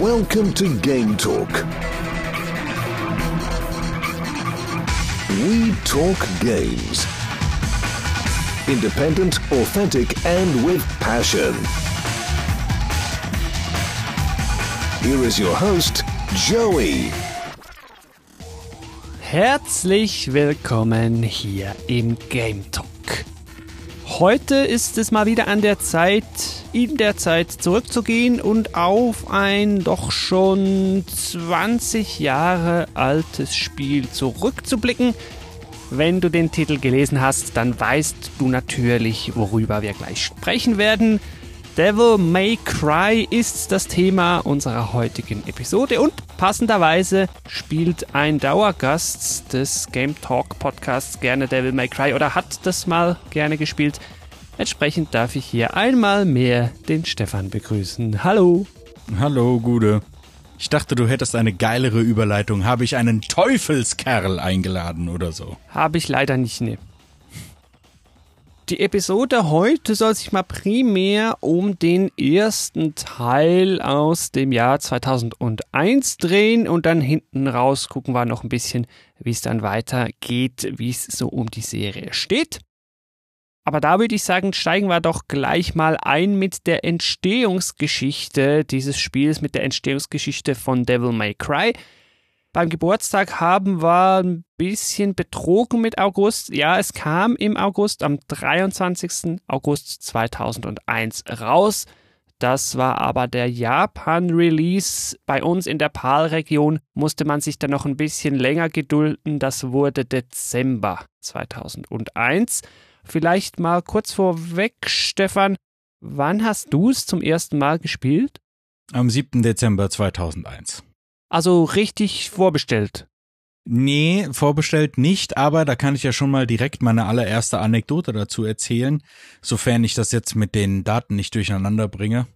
Welcome to Game Talk. We talk games. Independent, authentic, and with passion. Here is your host, Joey. Herzlich willkommen hier im Game Talk. Heute ist es mal wieder an der Zeit, in der Zeit zurückzugehen und auf ein doch schon 20 Jahre altes Spiel zurückzublicken. Wenn du den Titel gelesen hast, dann weißt du natürlich, worüber wir gleich sprechen werden. Devil May Cry ist das Thema unserer heutigen Episode und passenderweise spielt ein Dauergast des Game Talk Podcasts gerne Devil May Cry oder hat das mal gerne gespielt. Entsprechend darf ich hier einmal mehr den Stefan begrüßen. Hallo. Hallo, Gude. Ich dachte, du hättest eine geilere Überleitung. Habe ich einen Teufelskerl eingeladen oder so? Habe ich leider nicht, ne. Die Episode heute soll sich mal primär um den ersten Teil aus dem Jahr 2001 drehen und dann hinten raus gucken wir noch ein bisschen, wie es dann weitergeht, wie es so um die Serie steht. Aber da würde ich sagen, steigen wir doch gleich mal ein mit der Entstehungsgeschichte dieses Spiels, mit der Entstehungsgeschichte von Devil May Cry. Beim Geburtstag haben wir ein bisschen betrogen mit August. Ja, es kam im August, am 23. August 2001 raus. Das war aber der Japan-Release. Bei uns in der PAL-Region musste man sich dann noch ein bisschen länger gedulden. Das wurde Dezember 2001. Vielleicht mal kurz vorweg, Stefan, wann hast du es zum ersten Mal gespielt? Am 7. Dezember 2001. Also richtig vorbestellt. Nee, vorbestellt nicht, aber da kann ich ja schon mal direkt meine allererste Anekdote dazu erzählen, sofern ich das jetzt mit den Daten nicht durcheinander bringe.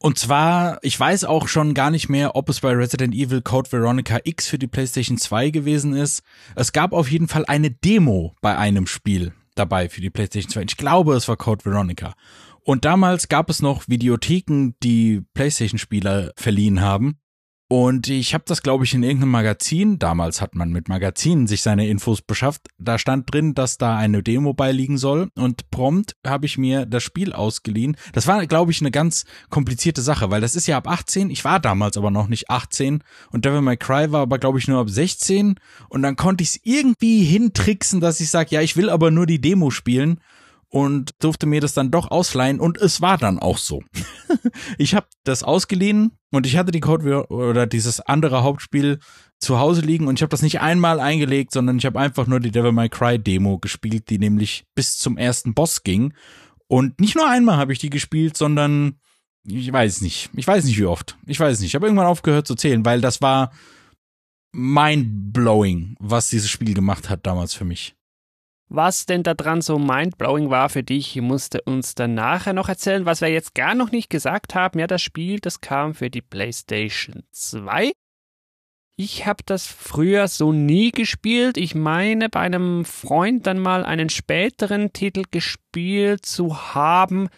Und zwar, ich weiß auch schon gar nicht mehr, ob es bei Resident Evil Code Veronica X für die PlayStation 2 gewesen ist. Es gab auf jeden Fall eine Demo bei einem Spiel dabei für die PlayStation 2. Ich glaube, es war Code Veronica. Und damals gab es noch Videotheken, die PlayStation-Spieler verliehen haben. Und ich habe das, glaube ich, in irgendeinem Magazin, damals hat man mit Magazinen sich seine Infos beschafft, da stand drin, dass da eine Demo beiliegen soll und prompt habe ich mir das Spiel ausgeliehen. Das war, glaube ich, eine ganz komplizierte Sache, weil das ist ja ab 18, ich war damals aber noch nicht 18 und Devil May Cry war aber, glaube ich, nur ab 16 und dann konnte ich es irgendwie hintricksen, dass ich sage, ja, ich will aber nur die Demo spielen und durfte mir das dann doch ausleihen und es war dann auch so. ich habe das ausgeliehen und ich hatte die Code oder dieses andere Hauptspiel zu Hause liegen und ich habe das nicht einmal eingelegt, sondern ich habe einfach nur die Devil May Cry Demo gespielt, die nämlich bis zum ersten Boss ging. Und nicht nur einmal habe ich die gespielt, sondern ich weiß nicht. Ich weiß nicht wie oft. Ich weiß nicht. Ich habe irgendwann aufgehört zu zählen, weil das war mind-blowing, was dieses Spiel gemacht hat damals für mich. Was denn da dran so mindblowing war für dich, musste uns dann nachher noch erzählen. Was wir jetzt gar noch nicht gesagt haben, ja, das Spiel, das kam für die PlayStation 2. Ich habe das früher so nie gespielt. Ich meine, bei einem Freund dann mal einen späteren Titel gespielt zu haben.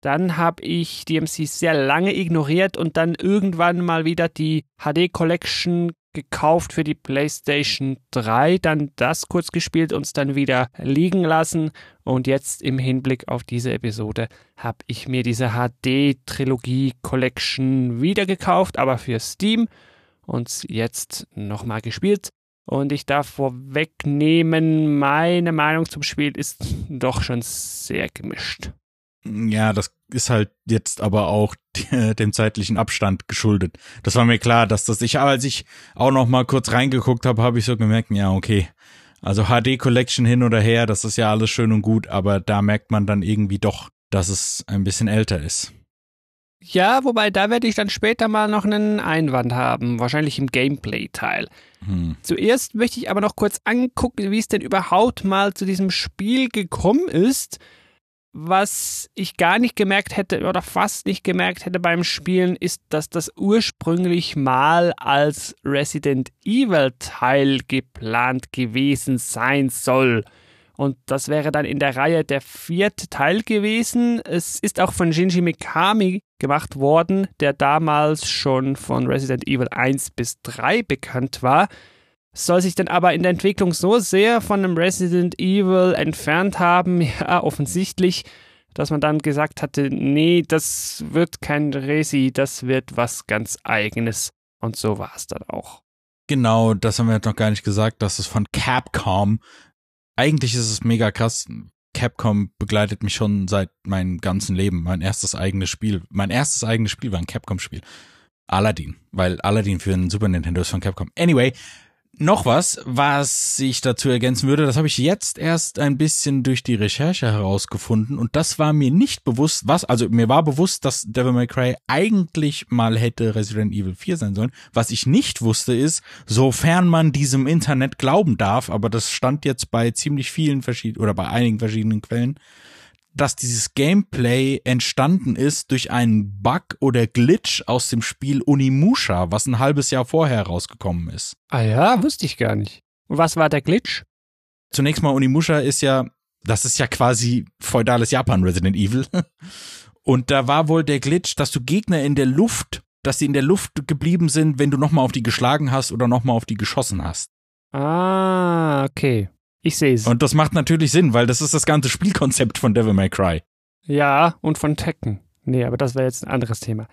Dann habe ich DMC sehr lange ignoriert und dann irgendwann mal wieder die HD Collection gekauft für die PlayStation 3, dann das kurz gespielt, und es dann wieder liegen lassen und jetzt im Hinblick auf diese Episode habe ich mir diese HD Trilogie Collection wieder gekauft, aber für Steam und jetzt nochmal gespielt. Und ich darf vorwegnehmen, meine Meinung zum Spiel ist doch schon sehr gemischt. Ja, das ist halt jetzt aber auch dem zeitlichen Abstand geschuldet. Das war mir klar, dass das ich, als ich auch noch mal kurz reingeguckt habe, habe ich so gemerkt, ja, okay. Also HD Collection hin oder her, das ist ja alles schön und gut, aber da merkt man dann irgendwie doch, dass es ein bisschen älter ist. Ja, wobei da werde ich dann später mal noch einen Einwand haben, wahrscheinlich im Gameplay-Teil. Hm. Zuerst möchte ich aber noch kurz angucken, wie es denn überhaupt mal zu diesem Spiel gekommen ist was ich gar nicht gemerkt hätte oder fast nicht gemerkt hätte beim Spielen, ist, dass das ursprünglich mal als Resident Evil Teil geplant gewesen sein soll. Und das wäre dann in der Reihe der vierte Teil gewesen. Es ist auch von Shinji Mikami gemacht worden, der damals schon von Resident Evil 1 bis 3 bekannt war soll sich dann aber in der Entwicklung so sehr von einem Resident Evil entfernt haben, ja, offensichtlich, dass man dann gesagt hatte, nee, das wird kein Resi, das wird was ganz eigenes. Und so war es dann auch. Genau, das haben wir jetzt noch gar nicht gesagt, das ist von Capcom. Eigentlich ist es mega krass. Capcom begleitet mich schon seit meinem ganzen Leben. Mein erstes eigenes Spiel, mein erstes eigenes Spiel war ein Capcom-Spiel. Aladdin, weil Aladdin für ein Super Nintendo ist von Capcom. Anyway, noch was, was ich dazu ergänzen würde, das habe ich jetzt erst ein bisschen durch die Recherche herausgefunden und das war mir nicht bewusst, was, also mir war bewusst, dass Devil May Cry eigentlich mal hätte Resident Evil 4 sein sollen. Was ich nicht wusste ist, sofern man diesem Internet glauben darf, aber das stand jetzt bei ziemlich vielen verschiedenen oder bei einigen verschiedenen Quellen, dass dieses Gameplay entstanden ist durch einen Bug oder Glitch aus dem Spiel Unimusha, was ein halbes Jahr vorher rausgekommen ist. Ah ja, wusste ich gar nicht. Und was war der Glitch? Zunächst mal Unimusha ist ja, das ist ja quasi feudales Japan Resident Evil. Und da war wohl der Glitch, dass du Gegner in der Luft, dass sie in der Luft geblieben sind, wenn du nochmal auf die geschlagen hast oder nochmal auf die geschossen hast. Ah, okay. Ich sehe es. Und das macht natürlich Sinn, weil das ist das ganze Spielkonzept von Devil May Cry. Ja, und von Tekken. Nee, aber das wäre jetzt ein anderes Thema.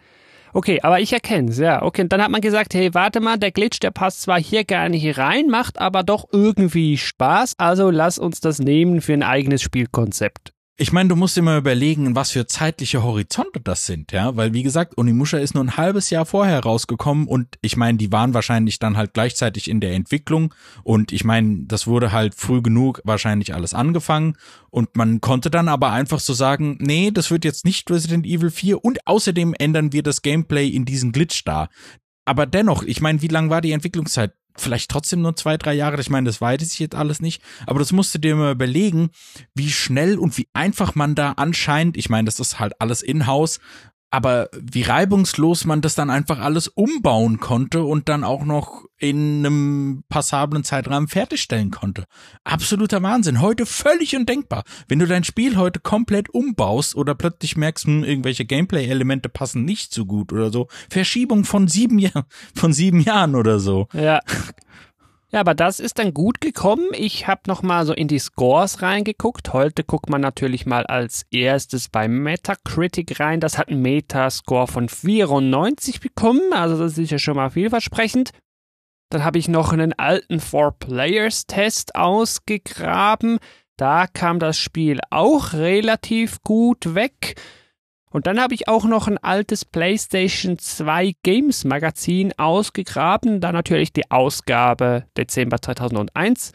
Okay, aber ich erkenne es, ja. Okay, und dann hat man gesagt, hey, warte mal, der Glitch, der passt zwar hier gar nicht rein, macht aber doch irgendwie Spaß, also lass uns das nehmen für ein eigenes Spielkonzept. Ich meine, du musst immer überlegen, was für zeitliche Horizonte das sind, ja, weil wie gesagt, Onimusha ist nur ein halbes Jahr vorher rausgekommen und ich meine, die waren wahrscheinlich dann halt gleichzeitig in der Entwicklung und ich meine, das wurde halt früh genug wahrscheinlich alles angefangen und man konnte dann aber einfach so sagen, nee, das wird jetzt nicht Resident Evil 4 und außerdem ändern wir das Gameplay in diesen Glitch da. Aber dennoch, ich meine, wie lang war die Entwicklungszeit? Vielleicht trotzdem nur zwei, drei Jahre. Ich meine, das weiß ich jetzt alles nicht. Aber das musst du dir mal überlegen, wie schnell und wie einfach man da anscheinend, ich meine, das ist halt alles in-house, aber wie reibungslos man das dann einfach alles umbauen konnte und dann auch noch in einem passablen Zeitrahmen fertigstellen konnte. Absoluter Wahnsinn. Heute völlig undenkbar. Wenn du dein Spiel heute komplett umbaust oder plötzlich merkst, hm, irgendwelche Gameplay-Elemente passen nicht so gut oder so. Verschiebung von sieben, Jahr, von sieben Jahren oder so. Ja. Ja, aber das ist dann gut gekommen. Ich habe noch mal so in die Scores reingeguckt. Heute guckt man natürlich mal als erstes bei Metacritic rein. Das hat einen Metascore von 94 bekommen, also das ist ja schon mal vielversprechend. Dann habe ich noch einen alten Four Players Test ausgegraben. Da kam das Spiel auch relativ gut weg. Und dann habe ich auch noch ein altes PlayStation 2 Games Magazin ausgegraben, da natürlich die Ausgabe Dezember 2001.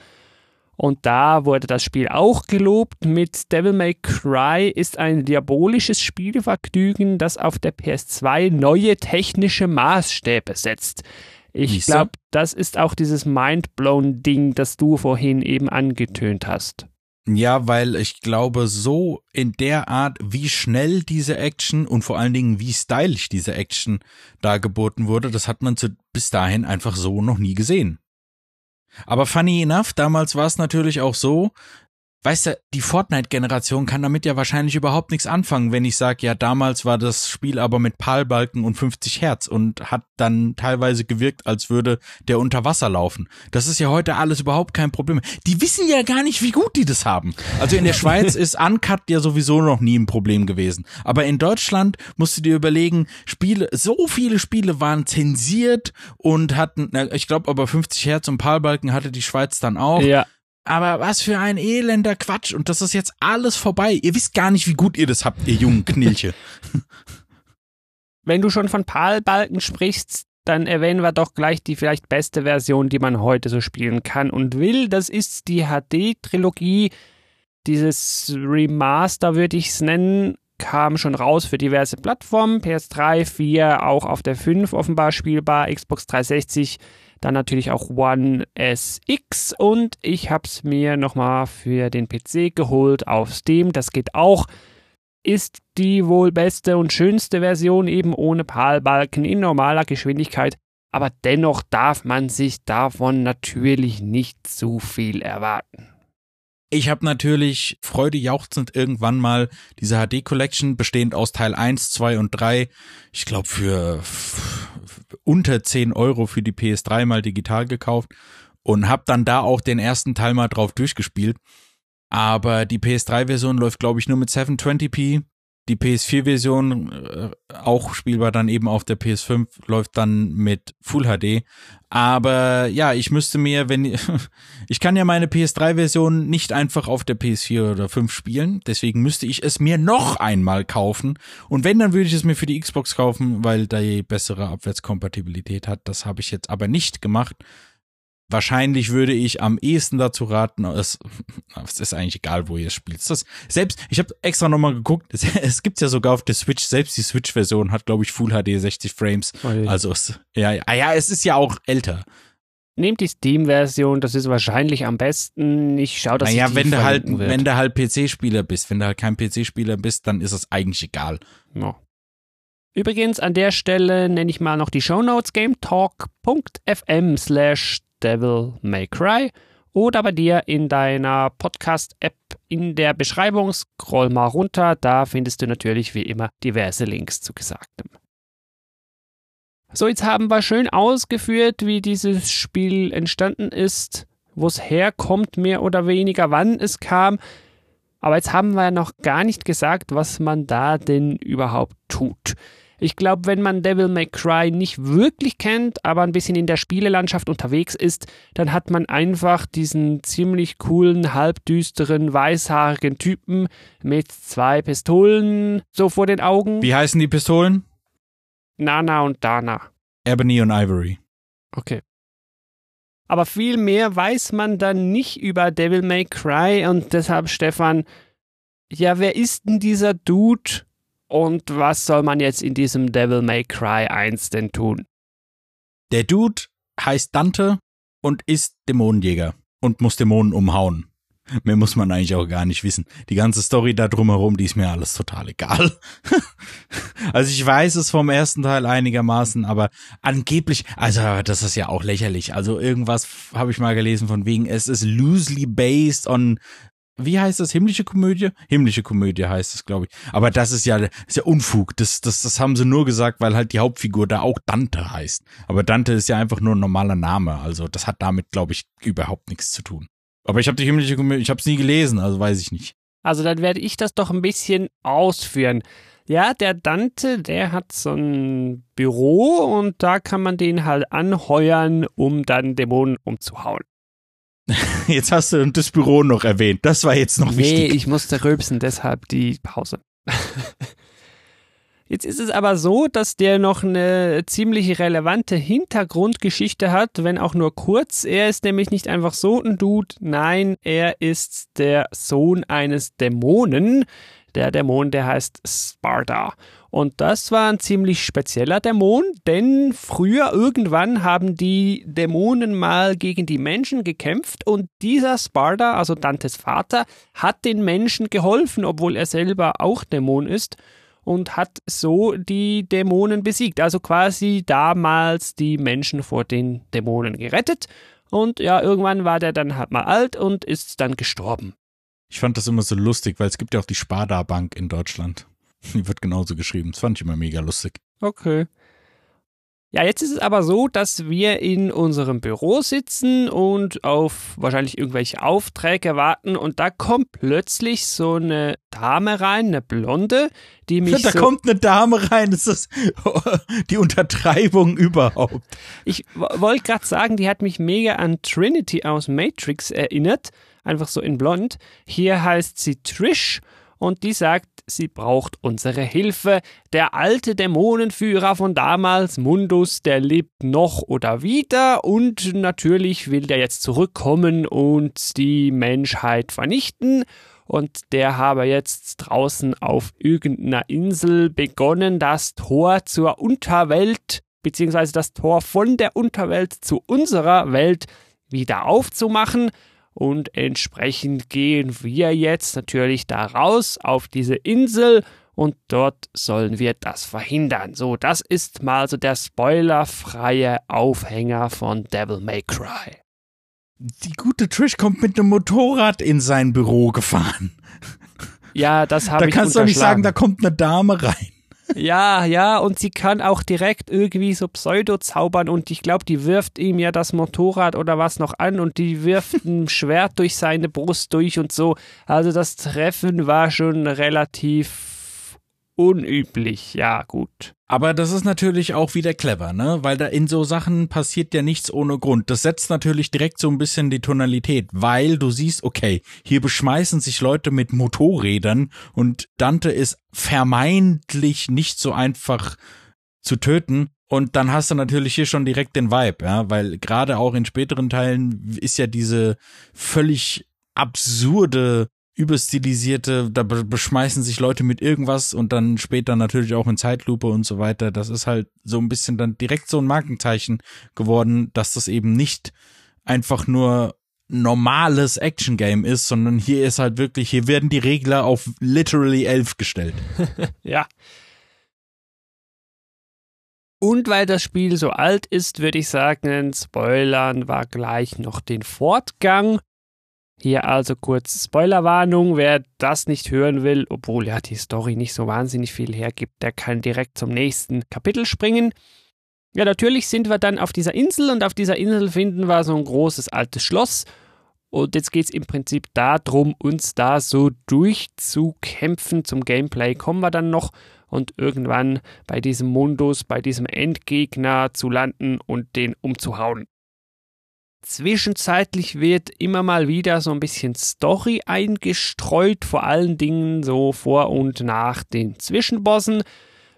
Und da wurde das Spiel auch gelobt mit Devil May Cry ist ein diabolisches Spielvergnügen, das auf der PS2 neue technische Maßstäbe setzt. Ich glaube, das ist auch dieses Mindblown-Ding, das du vorhin eben angetönt hast. Ja, weil ich glaube, so in der Art, wie schnell diese Action und vor allen Dingen, wie stylisch diese Action dargeboten wurde, das hat man zu, bis dahin einfach so noch nie gesehen. Aber funny enough, damals war es natürlich auch so, Weißt du, die Fortnite-Generation kann damit ja wahrscheinlich überhaupt nichts anfangen, wenn ich sage, ja, damals war das Spiel aber mit Palbalken und 50 Hertz und hat dann teilweise gewirkt, als würde der unter Wasser laufen. Das ist ja heute alles überhaupt kein Problem. Die wissen ja gar nicht, wie gut die das haben. Also in der Schweiz ist Uncut ja sowieso noch nie ein Problem gewesen. Aber in Deutschland musst du dir überlegen, Spiele, so viele Spiele waren zensiert und hatten, ich glaube aber 50 Hertz und Palbalken hatte die Schweiz dann auch. Ja. Aber was für ein elender Quatsch. Und das ist jetzt alles vorbei. Ihr wisst gar nicht, wie gut ihr das habt, ihr jungen Knilche. Wenn du schon von PAL-Balken sprichst, dann erwähnen wir doch gleich die vielleicht beste Version, die man heute so spielen kann und will. Das ist die HD-Trilogie. Dieses Remaster würde ich es nennen, kam schon raus für diverse Plattformen. PS3, 4, auch auf der 5 offenbar spielbar, Xbox 360 dann natürlich auch One SX und ich habe es mir nochmal für den PC geholt auf Steam. Das geht auch. Ist die wohl beste und schönste Version eben ohne PAL-Balken in normaler Geschwindigkeit. Aber dennoch darf man sich davon natürlich nicht zu viel erwarten. Ich habe natürlich freudejauchzend irgendwann mal diese HD Collection bestehend aus Teil 1, 2 und 3, ich glaube für unter 10 Euro für die PS3 mal digital gekauft und habe dann da auch den ersten Teil mal drauf durchgespielt. Aber die PS3-Version läuft, glaube ich, nur mit 720p die PS4-Version, äh, auch spielbar dann eben auf der PS5, läuft dann mit Full HD. Aber ja, ich müsste mir, wenn ich kann ja meine PS3-Version nicht einfach auf der PS4 oder 5 spielen, deswegen müsste ich es mir noch einmal kaufen. Und wenn, dann würde ich es mir für die Xbox kaufen, weil da die bessere Abwärtskompatibilität hat. Das habe ich jetzt aber nicht gemacht. Wahrscheinlich würde ich am ehesten dazu raten, es, es ist eigentlich egal, wo ihr spielt. Das, selbst, ich habe extra nochmal geguckt, es, es gibt's ja sogar auf der Switch, selbst die Switch-Version hat, glaube ich, Full HD 60 Frames. Okay. Also, es, ja, ja, ja, es ist ja auch älter. Nehmt die Steam-Version, das ist wahrscheinlich am besten. Ich schaue, dass naja, wenn du halt, wird. wenn du halt PC-Spieler bist, wenn du halt kein PC-Spieler bist, dann ist es eigentlich egal. Ja. Übrigens, an der Stelle nenne ich mal noch die Shownotes gametalk.fm slash Devil May Cry oder bei dir in deiner Podcast-App in der Beschreibung. Scroll mal runter, da findest du natürlich wie immer diverse Links zu Gesagtem. So, jetzt haben wir schön ausgeführt, wie dieses Spiel entstanden ist, wo es herkommt, mehr oder weniger, wann es kam. Aber jetzt haben wir noch gar nicht gesagt, was man da denn überhaupt tut. Ich glaube, wenn man Devil May Cry nicht wirklich kennt, aber ein bisschen in der Spielelandschaft unterwegs ist, dann hat man einfach diesen ziemlich coolen, halbdüsteren, weißhaarigen Typen mit zwei Pistolen so vor den Augen. Wie heißen die Pistolen? Nana und Dana. Ebony und Ivory. Okay. Aber viel mehr weiß man dann nicht über Devil May Cry und deshalb, Stefan, ja, wer ist denn dieser Dude? Und was soll man jetzt in diesem Devil May Cry 1 denn tun? Der Dude heißt Dante und ist Dämonenjäger und muss Dämonen umhauen. Mehr muss man eigentlich auch gar nicht wissen. Die ganze Story da drumherum, die ist mir alles total egal. also ich weiß es vom ersten Teil einigermaßen, aber angeblich, also das ist ja auch lächerlich. Also irgendwas habe ich mal gelesen von wegen, es ist loosely based on wie heißt das? Himmlische Komödie? Himmlische Komödie heißt es, glaube ich. Aber das ist ja, ist ja Unfug. Das, das, das haben sie nur gesagt, weil halt die Hauptfigur da auch Dante heißt. Aber Dante ist ja einfach nur ein normaler Name. Also das hat damit, glaube ich, überhaupt nichts zu tun. Aber ich habe die himmlische Komödie, ich habe es nie gelesen, also weiß ich nicht. Also dann werde ich das doch ein bisschen ausführen. Ja, der Dante, der hat so ein Büro und da kann man den halt anheuern, um dann Dämonen umzuhauen. Jetzt hast du das Büro noch erwähnt. Das war jetzt noch nee, wichtig. Nee, ich musste rülpsen, deshalb die Pause. Jetzt ist es aber so, dass der noch eine ziemlich relevante Hintergrundgeschichte hat, wenn auch nur kurz. Er ist nämlich nicht einfach so ein Dude, nein, er ist der Sohn eines Dämonen. Der Dämon, der heißt Sparta. Und das war ein ziemlich spezieller Dämon, denn früher irgendwann haben die Dämonen mal gegen die Menschen gekämpft und dieser Sparta, also Dantes Vater, hat den Menschen geholfen, obwohl er selber auch Dämon ist und hat so die Dämonen besiegt. Also quasi damals die Menschen vor den Dämonen gerettet. Und ja, irgendwann war der dann halt mal alt und ist dann gestorben. Ich fand das immer so lustig, weil es gibt ja auch die Sparda Bank in Deutschland. Wird genauso geschrieben. Das fand ich immer mega lustig. Okay. Ja, jetzt ist es aber so, dass wir in unserem Büro sitzen und auf wahrscheinlich irgendwelche Aufträge warten und da kommt plötzlich so eine Dame rein, eine Blonde, die mich. Da so kommt eine Dame rein, das ist die Untertreibung überhaupt. Ich wollte gerade sagen, die hat mich mega an Trinity aus Matrix erinnert, einfach so in blond. Hier heißt sie Trish und die sagt, sie braucht unsere Hilfe. Der alte Dämonenführer von damals, Mundus, der lebt noch oder wieder und natürlich will der jetzt zurückkommen und die Menschheit vernichten. Und der habe jetzt draußen auf irgendeiner Insel begonnen, das Tor zur Unterwelt, beziehungsweise das Tor von der Unterwelt zu unserer Welt wieder aufzumachen. Und entsprechend gehen wir jetzt natürlich da raus auf diese Insel und dort sollen wir das verhindern. So, das ist mal so der spoilerfreie Aufhänger von Devil May Cry. Die gute Trish kommt mit einem Motorrad in sein Büro gefahren. Ja, das habe Da ich kannst du doch nicht sagen, da kommt eine Dame rein. Ja, ja, und sie kann auch direkt irgendwie so Pseudo zaubern und ich glaube, die wirft ihm ja das Motorrad oder was noch an und die wirft ein Schwert durch seine Brust durch und so. Also das Treffen war schon relativ unüblich. Ja, gut. Aber das ist natürlich auch wieder clever, ne? Weil da in so Sachen passiert ja nichts ohne Grund. Das setzt natürlich direkt so ein bisschen die Tonalität, weil du siehst, okay, hier beschmeißen sich Leute mit Motorrädern und Dante ist vermeintlich nicht so einfach zu töten. Und dann hast du natürlich hier schon direkt den Vibe, ja, weil gerade auch in späteren Teilen ist ja diese völlig absurde überstilisierte, da be- beschmeißen sich Leute mit irgendwas und dann später natürlich auch in Zeitlupe und so weiter. Das ist halt so ein bisschen dann direkt so ein Markenzeichen geworden, dass das eben nicht einfach nur normales Action-Game ist, sondern hier ist halt wirklich, hier werden die Regler auf literally elf gestellt. Ja. Und weil das Spiel so alt ist, würde ich sagen, spoilern wir gleich noch den Fortgang. Hier also kurz Spoilerwarnung. Wer das nicht hören will, obwohl ja die Story nicht so wahnsinnig viel hergibt, der kann direkt zum nächsten Kapitel springen. Ja, natürlich sind wir dann auf dieser Insel und auf dieser Insel finden wir so ein großes altes Schloss. Und jetzt geht es im Prinzip darum, uns da so durchzukämpfen. Zum Gameplay kommen wir dann noch und irgendwann bei diesem Mundus, bei diesem Endgegner zu landen und den umzuhauen. Zwischenzeitlich wird immer mal wieder so ein bisschen Story eingestreut, vor allen Dingen so vor und nach den Zwischenbossen.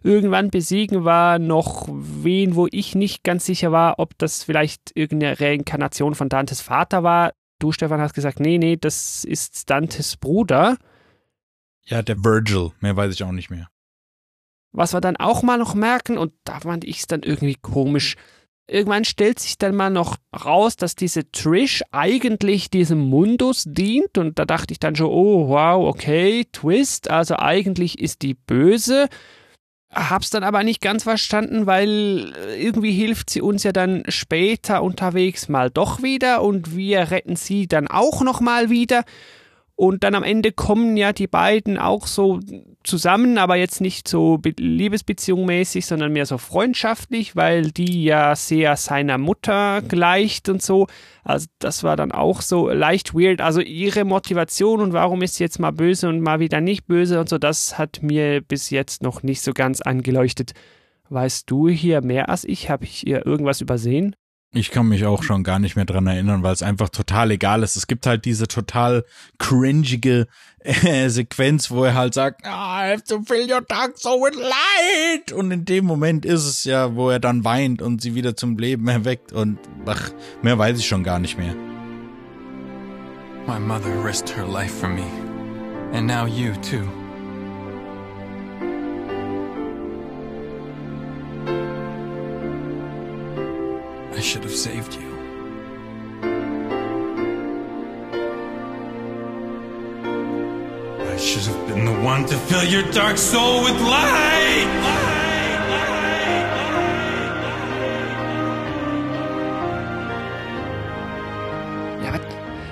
Irgendwann besiegen wir noch wen, wo ich nicht ganz sicher war, ob das vielleicht irgendeine Reinkarnation von Dantes Vater war. Du, Stefan, hast gesagt, nee, nee, das ist Dantes Bruder. Ja, der Virgil, mehr weiß ich auch nicht mehr. Was wir dann auch mal noch merken, und da fand ich es dann irgendwie komisch, irgendwann stellt sich dann mal noch raus, dass diese Trish eigentlich diesem Mundus dient. Und da dachte ich dann schon, oh wow, okay, Twist, also eigentlich ist die böse. Hab's dann aber nicht ganz verstanden, weil irgendwie hilft sie uns ja dann später unterwegs mal doch wieder und wir retten sie dann auch noch mal wieder. Und dann am Ende kommen ja die beiden auch so zusammen, aber jetzt nicht so be- liebesbeziehungsmäßig, sondern mehr so freundschaftlich, weil die ja sehr seiner Mutter gleicht und so. Also das war dann auch so leicht weird. Also ihre Motivation und warum ist sie jetzt mal böse und mal wieder nicht böse und so, das hat mir bis jetzt noch nicht so ganz angeleuchtet. Weißt du hier mehr als ich? Habe ich ihr irgendwas übersehen? Ich kann mich auch schon gar nicht mehr dran erinnern, weil es einfach total egal ist. Es gibt halt diese total cringige äh, Sequenz, wo er halt sagt, "Ah, I have to fill your dark soul with light. Und in dem Moment ist es ja, wo er dann weint und sie wieder zum Leben erweckt. Und ach, mehr weiß ich schon gar nicht mehr. My mother risked her life for me. And now you, too. I should have saved you. I should have been the one to fill your dark soul with light!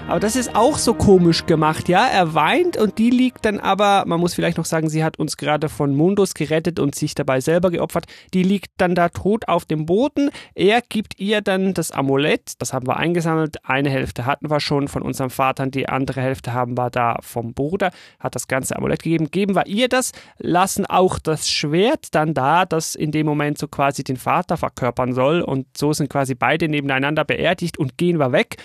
Aber- das ist auch so komisch gemacht, ja. Er weint und die liegt dann aber, man muss vielleicht noch sagen, sie hat uns gerade von Mundus gerettet und sich dabei selber geopfert. Die liegt dann da tot auf dem Boden. Er gibt ihr dann das Amulett, das haben wir eingesammelt. Eine Hälfte hatten wir schon von unserem Vater, die andere Hälfte haben wir da vom Bruder. Hat das ganze Amulett gegeben. Geben wir ihr das, lassen auch das Schwert dann da, das in dem Moment so quasi den Vater verkörpern soll. Und so sind quasi beide nebeneinander beerdigt und gehen wir weg.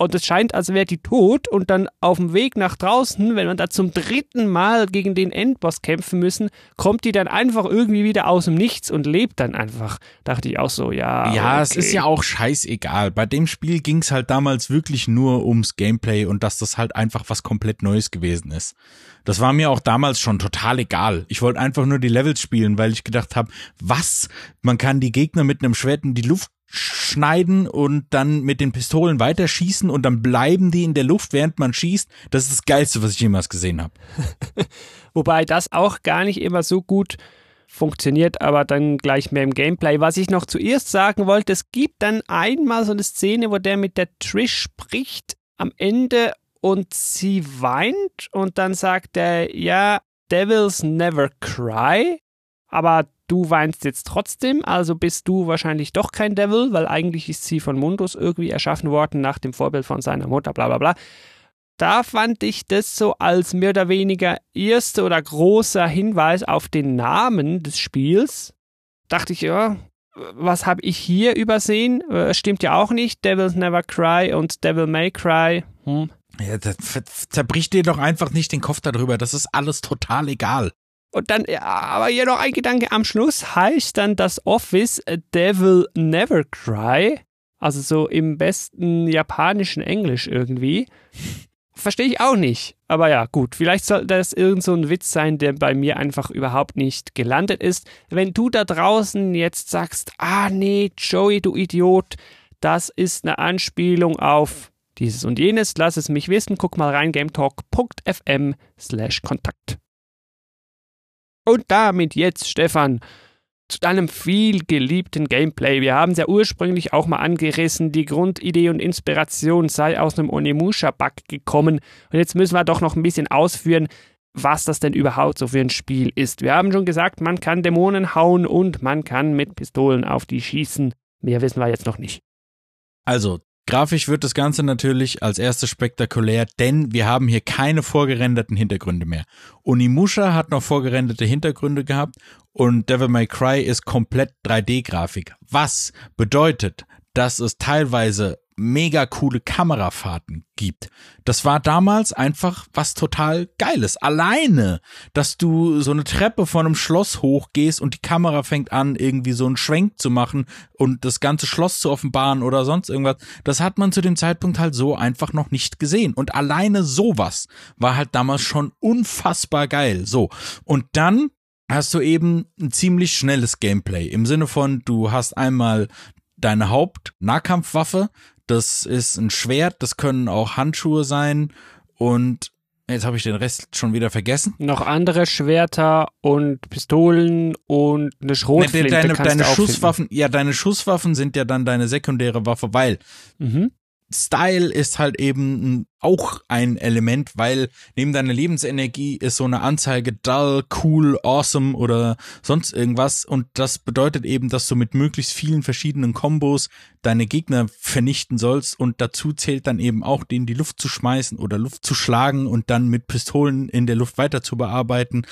Und es scheint, als wäre die tot und dann auf dem Weg nach draußen, wenn wir da zum dritten Mal gegen den Endboss kämpfen müssen, kommt die dann einfach irgendwie wieder aus dem Nichts und lebt dann einfach. Dachte ich auch so, ja. Ja, es okay. ist ja auch scheißegal. Bei dem Spiel ging es halt damals wirklich nur ums Gameplay und dass das halt einfach was komplett Neues gewesen ist. Das war mir auch damals schon total egal. Ich wollte einfach nur die Levels spielen, weil ich gedacht habe, was? Man kann die Gegner mit einem Schwert in die Luft schneiden und dann mit den Pistolen weiterschießen und dann bleiben die in der Luft, während man schießt. Das ist das Geilste, was ich jemals gesehen habe. Wobei das auch gar nicht immer so gut funktioniert aber dann gleich mehr im Gameplay. Was ich noch zuerst sagen wollte, es gibt dann einmal so eine Szene, wo der mit der Trish spricht am Ende und sie weint und dann sagt er, ja, Devils never cry, aber du weinst jetzt trotzdem, also bist du wahrscheinlich doch kein Devil, weil eigentlich ist sie von Mundus irgendwie erschaffen worden nach dem Vorbild von seiner Mutter, bla bla bla. Da fand ich das so als mehr oder weniger erster oder großer Hinweis auf den Namen des Spiels. Dachte ich, ja, was habe ich hier übersehen? Äh, stimmt ja auch nicht. Devils Never Cry und Devil May Cry. Hm. Ja, zerbricht dir doch einfach nicht den Kopf darüber. Das ist alles total egal. Und dann, ja, aber hier noch ein Gedanke am Schluss, heißt dann das Office Devil Never Cry, also so im besten japanischen Englisch irgendwie. Verstehe ich auch nicht. Aber ja, gut, vielleicht soll das irgend so ein Witz sein, der bei mir einfach überhaupt nicht gelandet ist. Wenn du da draußen jetzt sagst, ah nee, Joey, du Idiot, das ist eine Anspielung auf dieses und jenes, lass es mich wissen, guck mal rein, gametalk.fm slash Kontakt. Und damit jetzt, Stefan, zu deinem viel geliebten Gameplay. Wir haben es ja ursprünglich auch mal angerissen, die Grundidee und Inspiration sei aus einem Onimusha-Bug gekommen. Und jetzt müssen wir doch noch ein bisschen ausführen, was das denn überhaupt so für ein Spiel ist. Wir haben schon gesagt, man kann Dämonen hauen und man kann mit Pistolen auf die schießen. Mehr wissen wir jetzt noch nicht. Also, Grafisch wird das Ganze natürlich als erstes spektakulär, denn wir haben hier keine vorgerenderten Hintergründe mehr. Onimusha hat noch vorgerenderte Hintergründe gehabt und Devil May Cry ist komplett 3D-Grafik. Was bedeutet, dass es teilweise mega coole Kamerafahrten gibt. Das war damals einfach was total Geiles. Alleine, dass du so eine Treppe von einem Schloss hochgehst und die Kamera fängt an, irgendwie so einen Schwenk zu machen und das ganze Schloss zu offenbaren oder sonst irgendwas. Das hat man zu dem Zeitpunkt halt so einfach noch nicht gesehen. Und alleine sowas war halt damals schon unfassbar geil. So. Und dann hast du eben ein ziemlich schnelles Gameplay im Sinne von, du hast einmal deine Hauptnahkampfwaffe, das ist ein Schwert, das können auch Handschuhe sein und jetzt habe ich den Rest schon wieder vergessen. Noch andere Schwerter und Pistolen und eine Schrotflinte. Deine, deine Schusswaffen, ja, deine Schusswaffen sind ja dann deine sekundäre Waffe, weil mhm. Style ist halt eben auch ein Element, weil neben deiner Lebensenergie ist so eine Anzeige dull, cool, awesome oder sonst irgendwas und das bedeutet eben, dass du mit möglichst vielen verschiedenen Kombos deine Gegner vernichten sollst und dazu zählt dann eben auch, den die Luft zu schmeißen oder Luft zu schlagen und dann mit Pistolen in der Luft weiter zu bearbeiten.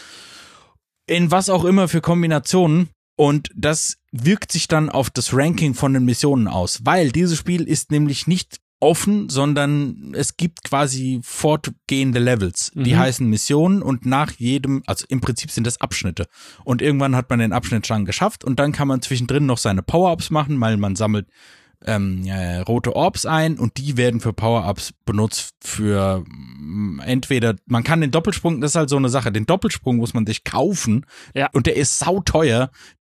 In was auch immer für Kombinationen. Und das wirkt sich dann auf das Ranking von den Missionen aus, weil dieses Spiel ist nämlich nicht offen, sondern es gibt quasi fortgehende Levels. Die mhm. heißen Missionen und nach jedem, also im Prinzip sind das Abschnitte. Und irgendwann hat man den Abschnitt schon geschafft und dann kann man zwischendrin noch seine Power-Ups machen, weil man sammelt ähm, ja, rote Orbs ein und die werden für Power-Ups benutzt für mm, entweder, man kann den Doppelsprung, das ist halt so eine Sache, den Doppelsprung muss man sich kaufen ja. und der ist sauteuer.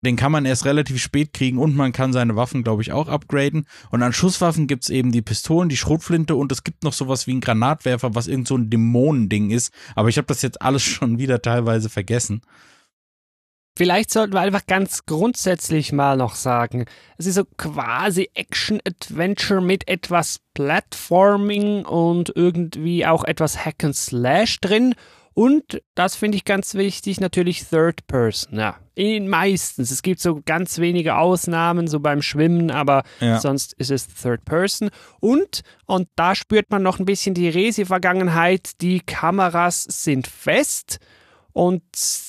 Den kann man erst relativ spät kriegen und man kann seine Waffen, glaube ich, auch upgraden. Und an Schusswaffen gibt's eben die Pistolen, die Schrotflinte und es gibt noch sowas wie ein Granatwerfer, was irgend so ein Dämonending ist. Aber ich habe das jetzt alles schon wieder teilweise vergessen. Vielleicht sollten wir einfach ganz grundsätzlich mal noch sagen, es ist so quasi Action-Adventure mit etwas Platforming und irgendwie auch etwas Hack and Slash drin und das finde ich ganz wichtig, natürlich Third Person. Ja, in meistens. Es gibt so ganz wenige Ausnahmen, so beim Schwimmen, aber ja. sonst ist es Third Person. Und, und da spürt man noch ein bisschen die Resi-Vergangenheit. Die Kameras sind fest und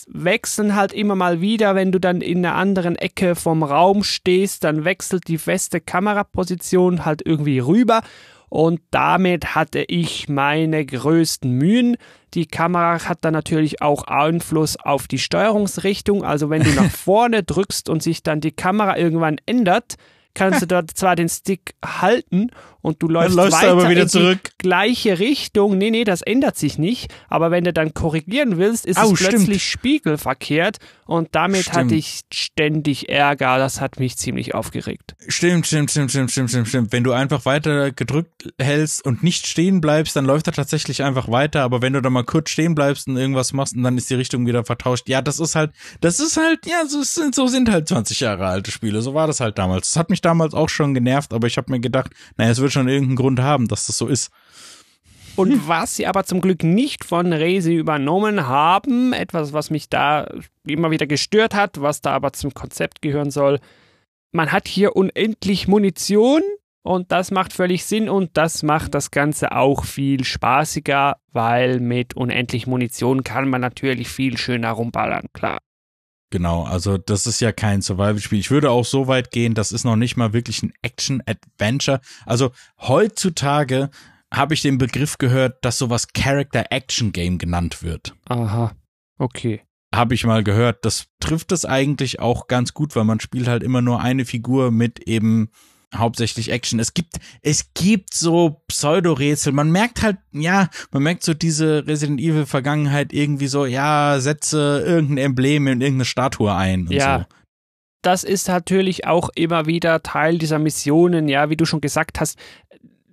wechseln halt immer mal wieder, wenn du dann in einer anderen Ecke vom Raum stehst, dann wechselt die feste Kameraposition halt irgendwie rüber und damit hatte ich meine größten Mühen. Die Kamera hat dann natürlich auch Einfluss auf die Steuerungsrichtung. Also wenn du nach vorne drückst und sich dann die Kamera irgendwann ändert, kannst du dort zwar den Stick halten und du läufst, läufst du weiter aber wieder in zurück. die gleiche Richtung. Nee, nee, das ändert sich nicht. Aber wenn du dann korrigieren willst, ist Au, es stimmt. plötzlich spiegelverkehrt und damit Stimmt. hatte ich ständig Ärger. Das hat mich ziemlich aufgeregt. Stimmt, stimmt, stimmt, stimmt, stimmt, stimmt, stimmt. Wenn du einfach weiter gedrückt hältst und nicht stehen bleibst, dann läuft er tatsächlich einfach weiter. Aber wenn du da mal kurz stehen bleibst und irgendwas machst und dann ist die Richtung wieder vertauscht, ja, das ist halt, das ist halt, ja, so sind, so sind halt 20 Jahre alte Spiele. So war das halt damals. Das hat mich damals auch schon genervt, aber ich habe mir gedacht, naja, es wird schon irgendeinen Grund haben, dass das so ist. Und was sie aber zum Glück nicht von Resi übernommen haben, etwas, was mich da immer wieder gestört hat, was da aber zum Konzept gehören soll, man hat hier unendlich Munition und das macht völlig Sinn und das macht das Ganze auch viel spaßiger, weil mit unendlich Munition kann man natürlich viel schöner rumballern, klar. Genau, also das ist ja kein Survival-Spiel. Ich würde auch so weit gehen, das ist noch nicht mal wirklich ein Action-Adventure. Also heutzutage habe ich den Begriff gehört, dass sowas Character-Action-Game genannt wird. Aha, okay. Habe ich mal gehört. Das trifft es eigentlich auch ganz gut, weil man spielt halt immer nur eine Figur mit eben hauptsächlich Action. Es gibt, es gibt so Pseudo-Rätsel. Man merkt halt, ja, man merkt so diese Resident Evil Vergangenheit irgendwie so, ja, setze irgendein Emblem in irgendeine Statue ein und Ja. so. das ist natürlich auch immer wieder Teil dieser Missionen, ja, wie du schon gesagt hast.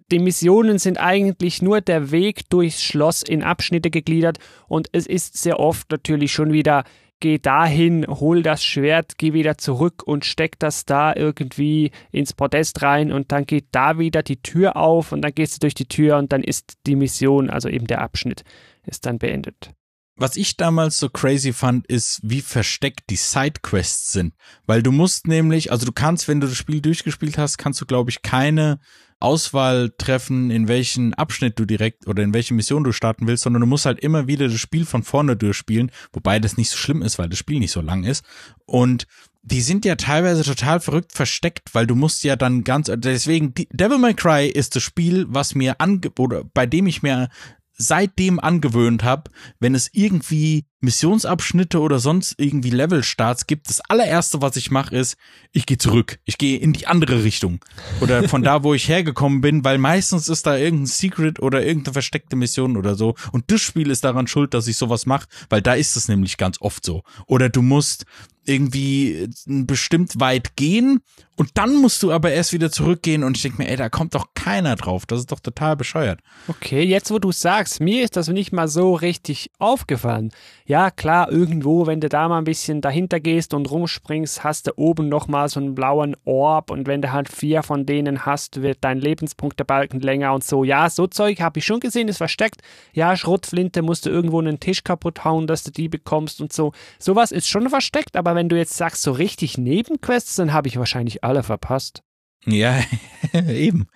Die Missionen sind eigentlich nur der Weg durchs Schloss in Abschnitte gegliedert und es ist sehr oft natürlich schon wieder, geh dahin, hol das Schwert, geh wieder zurück und steck das da irgendwie ins Podest rein und dann geht da wieder die Tür auf und dann gehst du durch die Tür und dann ist die Mission, also eben der Abschnitt, ist dann beendet. Was ich damals so crazy fand, ist, wie versteckt die Sidequests sind. Weil du musst nämlich, also du kannst, wenn du das Spiel durchgespielt hast, kannst du, glaube ich, keine Auswahl treffen, in welchen Abschnitt du direkt oder in welche Mission du starten willst, sondern du musst halt immer wieder das Spiel von vorne durchspielen, wobei das nicht so schlimm ist, weil das Spiel nicht so lang ist. Und die sind ja teilweise total verrückt versteckt, weil du musst ja dann ganz, deswegen, Devil May Cry ist das Spiel, was mir ange, oder bei dem ich mir seitdem angewöhnt habe, wenn es irgendwie Missionsabschnitte oder sonst irgendwie Levelstarts gibt, das allererste, was ich mache, ist, ich gehe zurück. Ich gehe in die andere Richtung. Oder von da, wo ich hergekommen bin, weil meistens ist da irgendein Secret oder irgendeine versteckte Mission oder so. Und das Spiel ist daran schuld, dass ich sowas mache, weil da ist es nämlich ganz oft so. Oder du musst irgendwie bestimmt weit gehen und dann musst du aber erst wieder zurückgehen und ich denke mir, ey, da kommt doch keiner drauf. Das ist doch total bescheuert. Okay, jetzt wo du sagst, mir ist das nicht mal so richtig aufgefallen. Ja, klar, irgendwo, wenn du da mal ein bisschen dahinter gehst und rumspringst, hast du oben nochmal so einen blauen Orb und wenn du halt vier von denen hast, wird dein Lebenspunktebalken länger und so. Ja, so Zeug habe ich schon gesehen, ist versteckt. Ja, Schrotflinte musst du irgendwo einen Tisch kaputt hauen, dass du die bekommst und so. Sowas ist schon versteckt, aber wenn du jetzt sagst, so richtig Nebenquests, dann habe ich wahrscheinlich alle verpasst. Ja, eben.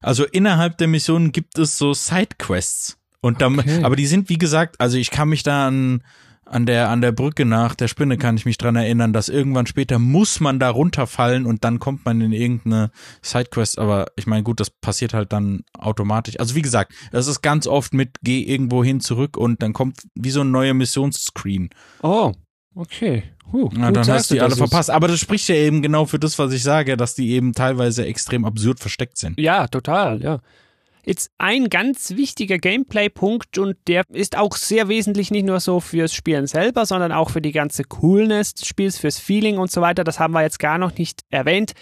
Also innerhalb der Mission gibt es so Sidequests. Und dann, Okay. aber die sind, wie gesagt, also ich kann mich da an, an der, an der Brücke nach der Spinne kann ich mich dran erinnern, dass irgendwann später muss man da runterfallen und dann kommt man in irgendeine Sidequest. Aber ich meine, gut, das passiert halt dann automatisch. Also wie gesagt, das ist ganz oft mit, geh irgendwo hin zurück und dann kommt wie so ein neuer Missionsscreen. Oh, okay. Huh, gut dann hast du die alle verpasst. Aber das spricht ja eben genau für das, was ich sage, dass die eben teilweise extrem absurd versteckt sind. Ja, total, ja. Jetzt ein ganz wichtiger Gameplay-Punkt und der ist auch sehr wesentlich nicht nur so fürs Spielen selber, sondern auch für die ganze Coolness des Spiels, fürs Feeling und so weiter. Das haben wir jetzt gar noch nicht erwähnt.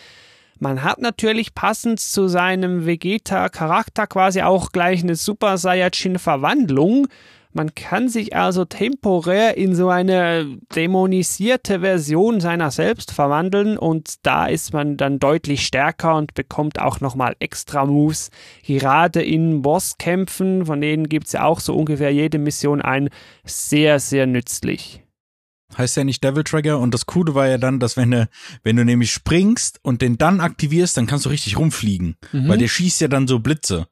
Man hat natürlich passend zu seinem Vegeta-Charakter quasi auch gleich eine Super Saiyajin-Verwandlung. Man kann sich also temporär in so eine dämonisierte Version seiner selbst verwandeln und da ist man dann deutlich stärker und bekommt auch nochmal extra Moves. Gerade in Bosskämpfen, von denen gibt es ja auch so ungefähr jede Mission ein, sehr, sehr nützlich. heißt ja nicht Devil Trigger und das Coole war ja dann, dass wenn du, wenn du nämlich springst und den dann aktivierst, dann kannst du richtig rumfliegen, weil der schießt ja dann so Blitze.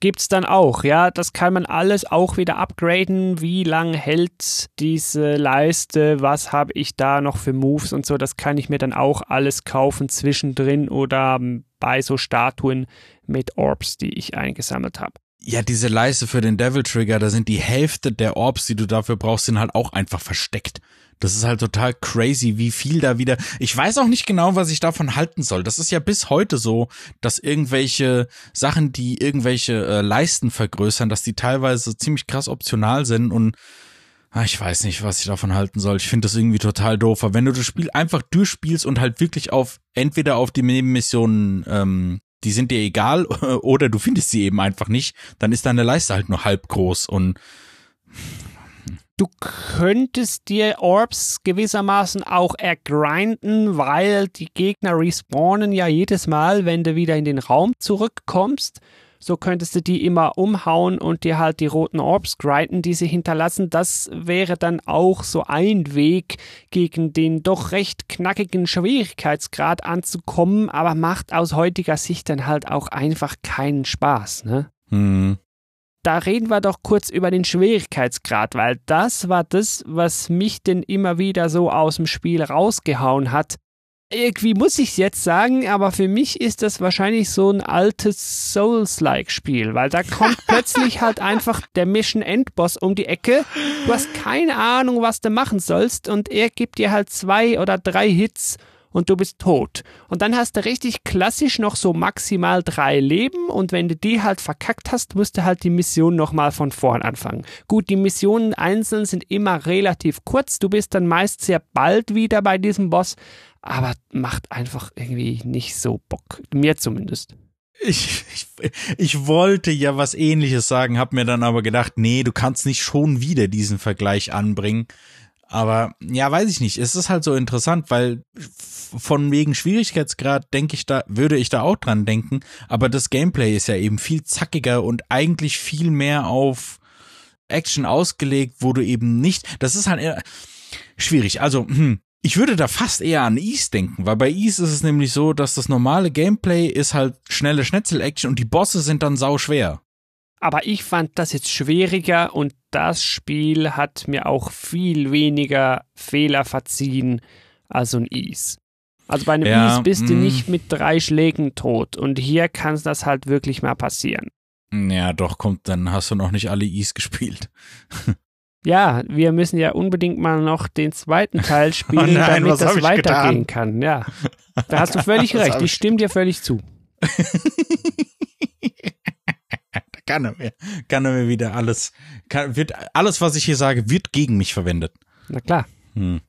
Gibt's dann auch, ja, das kann man alles auch wieder upgraden. Wie lang hält diese Leiste? Was habe ich da noch für Moves und so? Das kann ich mir dann auch alles kaufen zwischendrin oder bei so Statuen mit Orbs, die ich eingesammelt habe. Ja, diese Leiste für den Devil Trigger, da sind die Hälfte der Orbs, die du dafür brauchst, sind halt auch einfach versteckt. Das ist halt total crazy, wie viel da wieder. Ich weiß auch nicht genau, was ich davon halten soll. Das ist ja bis heute so, dass irgendwelche Sachen, die irgendwelche äh, Leisten vergrößern, dass die teilweise ziemlich krass optional sind und ah, ich weiß nicht, was ich davon halten soll. Ich finde das irgendwie total doof. Aber wenn du das Spiel einfach durchspielst und halt wirklich auf entweder auf die Nebenmissionen, ähm, die sind dir egal, oder du findest sie eben einfach nicht, dann ist deine Leiste halt nur halb groß und Du könntest dir Orbs gewissermaßen auch ergrinden, weil die Gegner respawnen ja jedes Mal, wenn du wieder in den Raum zurückkommst. So könntest du die immer umhauen und dir halt die roten Orbs grinden, die sie hinterlassen. Das wäre dann auch so ein Weg, gegen den doch recht knackigen Schwierigkeitsgrad anzukommen, aber macht aus heutiger Sicht dann halt auch einfach keinen Spaß, ne? hm, da reden wir doch kurz über den Schwierigkeitsgrad, weil das war das, was mich denn immer wieder so aus dem Spiel rausgehauen hat. Irgendwie muss ich es jetzt sagen, aber für mich ist das wahrscheinlich so ein altes Souls-like-Spiel, weil da kommt plötzlich halt einfach der Mission Endboss um die Ecke. Du hast keine Ahnung, was du machen sollst und er gibt dir halt zwei oder drei Hits und du bist tot. Und dann hast du richtig klassisch noch so maximal drei Leben und wenn du die halt verkackt hast, musst du halt die Mission nochmal von vorn anfangen. Gut, die Missionen einzeln sind immer relativ kurz, du bist dann meist sehr bald wieder bei diesem Boss, aber macht einfach irgendwie nicht so Bock. Mir zumindest. Ich, ich, ich wollte ja was ähnliches sagen, hab mir dann aber gedacht, nee, du kannst nicht schon wieder diesen Vergleich anbringen. Aber ja, weiß ich nicht. Es ist halt so interessant, weil von wegen Schwierigkeitsgrad denke ich da, würde ich da auch dran denken. Aber das Gameplay ist ja eben viel zackiger und eigentlich viel mehr auf Action ausgelegt, wo du eben nicht, das ist halt eher schwierig. Also, hm, ich würde da fast eher an Ease denken, weil bei Ease ist es nämlich so, dass das normale Gameplay ist halt schnelle Schnetzel-Action und die Bosse sind dann sau schwer. Aber ich fand das jetzt schwieriger und das Spiel hat mir auch viel weniger Fehler verziehen als ein Ease. Also bei einem Ja, Ease bist du mm. nicht mit drei Schlägen tot und hier kann das halt wirklich mal passieren. Ja, doch, kommt, dann hast du noch nicht alle Ease gespielt. Ja, wir müssen ja unbedingt mal noch den zweiten Teil spielen, Oh nein, damit das weitergehen getan? kann. Ja, da hast du völlig recht. Ich stimme dir völlig zu. Kann er mir, kann er mir wieder alles, kann, wird, alles, was ich hier sage, wird gegen mich verwendet. Na klar. Hm.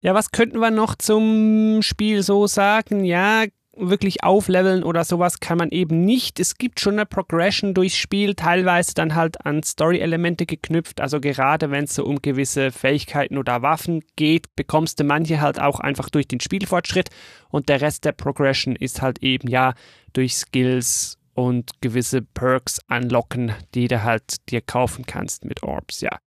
Ja, was könnten wir noch zum Spiel so sagen? Ja, wirklich aufleveln oder sowas kann man eben nicht. Es gibt schon eine Progression durchs Spiel, teilweise dann halt an Story-Elemente geknüpft. Also gerade wenn es so um gewisse Fähigkeiten oder Waffen geht, bekommst du manche halt auch einfach durch den Spielfortschritt und der Rest der Progression ist halt eben ja durch Skills und gewisse Perks anlocken, die du halt dir kaufen kannst mit Orbs, ja.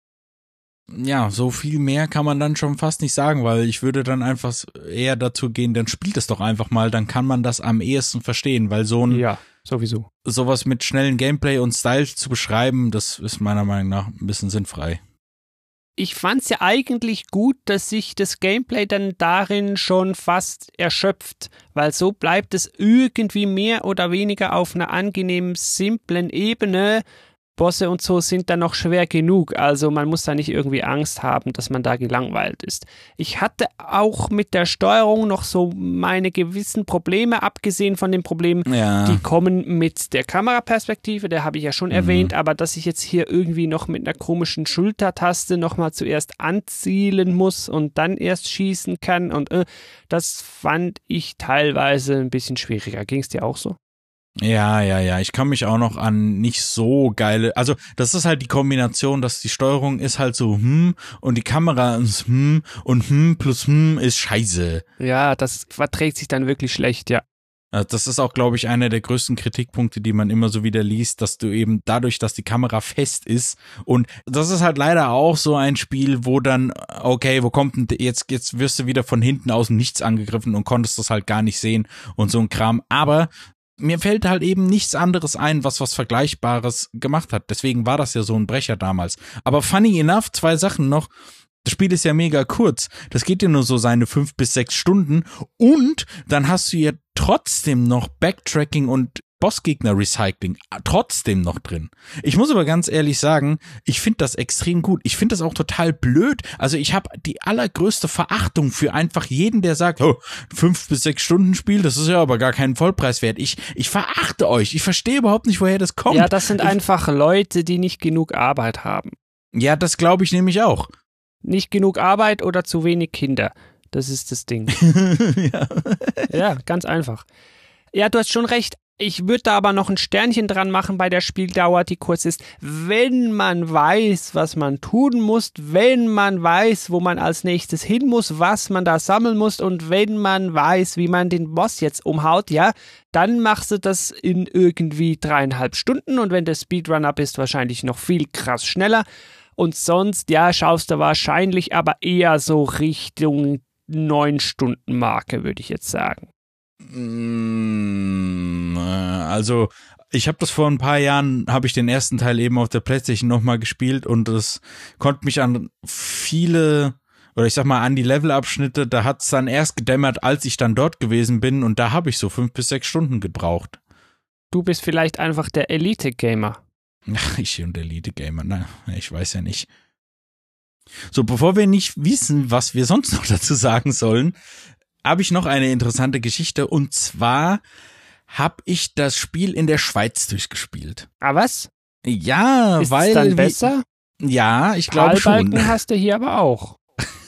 Ja, so viel mehr kann man dann schon fast nicht sagen, weil ich würde dann einfach eher dazu gehen, dann spielt es doch einfach mal, dann kann man das am ehesten verstehen, weil so ein, Ja, sowieso. sowas mit schnellen Gameplay und Style zu beschreiben, das ist meiner Meinung nach ein bisschen sinnfrei. Ich fand's ja eigentlich gut, dass sich das Gameplay dann darin schon fast erschöpft, weil so bleibt es irgendwie mehr oder weniger auf einer angenehm simplen Ebene. Bosse und so sind dann noch schwer genug, also man muss da nicht irgendwie Angst haben, dass man da gelangweilt ist. Ich hatte auch mit der Steuerung noch so meine gewissen Probleme, abgesehen von den Problemen, Ja. die kommen mit der Kameraperspektive, der habe ich ja schon erwähnt, aber dass ich jetzt hier irgendwie noch mit einer komischen Schultertaste nochmal zuerst anzielen muss und dann erst schießen kann und äh, das fand ich teilweise ein bisschen schwieriger. Ging es dir auch so? Ja, ja, ja. Ich kann mich auch noch an nicht so geile. Also, das ist halt die Kombination, dass die Steuerung ist halt so hm und die Kamera ist hm und hm plus hm ist scheiße. Ja, das verträgt sich dann wirklich schlecht, ja. Also Das ist auch, glaube ich, einer der größten Kritikpunkte, die man immer so wieder liest, dass du eben dadurch, dass die Kamera fest ist und das ist halt leider auch so ein Spiel, wo dann, okay, wo kommt denn jetzt, jetzt wirst du wieder von hinten aus Nichts angegriffen und konntest das halt gar nicht sehen und so ein Kram. Aber mir fällt halt eben nichts anderes ein, was was Vergleichbares gemacht hat. Deswegen war das ja so ein Brecher damals. Aber funny enough, zwei Sachen noch. Das Spiel ist ja mega kurz. Das geht ja nur so seine fünf bis sechs Stunden. Und dann hast du ja trotzdem noch Backtracking und Bossgegner-Recycling trotzdem noch drin. Ich muss aber ganz ehrlich sagen, ich finde das extrem gut. Ich finde das auch total blöd. Also ich habe die allergrößte Verachtung für einfach jeden, der sagt, oh, fünf bis sechs Stunden Spiel, das ist ja aber gar keinen Vollpreis wert. Ich, ich verachte euch. Ich verstehe überhaupt nicht, woher das kommt. Ja, das sind ich, einfach Leute, die nicht genug Arbeit haben. Ja, das glaube ich nämlich auch. Nicht genug Arbeit oder zu wenig Kinder. Das ist das Ding. ja. ja, ganz einfach. Ja, du hast schon recht. Ich würde da aber noch ein Sternchen dran machen bei der Spieldauer, die kurz ist. Wenn man weiß, was man tun muss, wenn man weiß, wo man als nächstes hin muss, was man da sammeln muss und wenn man weiß, wie man den Boss jetzt umhaut, ja, dann machst du das in irgendwie dreieinhalb Stunden und wenn der Speedrunner bist, wahrscheinlich noch viel krass schneller. Und sonst, ja, schaust du wahrscheinlich aber eher so Richtung neun Stunden Marke, würde ich jetzt sagen. Mm, also ich habe das vor ein paar Jahren, habe ich den ersten Teil eben auf der Playstation nochmal gespielt und es konnte mich an viele oder ich sag mal an die Levelabschnitte, da hat es dann erst gedämmert, als ich dann dort gewesen bin und da habe ich so fünf bis sechs Stunden gebraucht. Du bist vielleicht einfach der Elite-Gamer. Ach, ich und Elite-Gamer, na, ich weiß ja nicht. So, bevor wir nicht wissen, was wir sonst noch dazu sagen sollen, habe ich noch eine interessante Geschichte und zwar habe ich das Spiel in der Schweiz durchgespielt. Ah, was? Ja, Ist weil es dann besser? Ja, ich glaube schon. Talbalken hast du hier aber auch.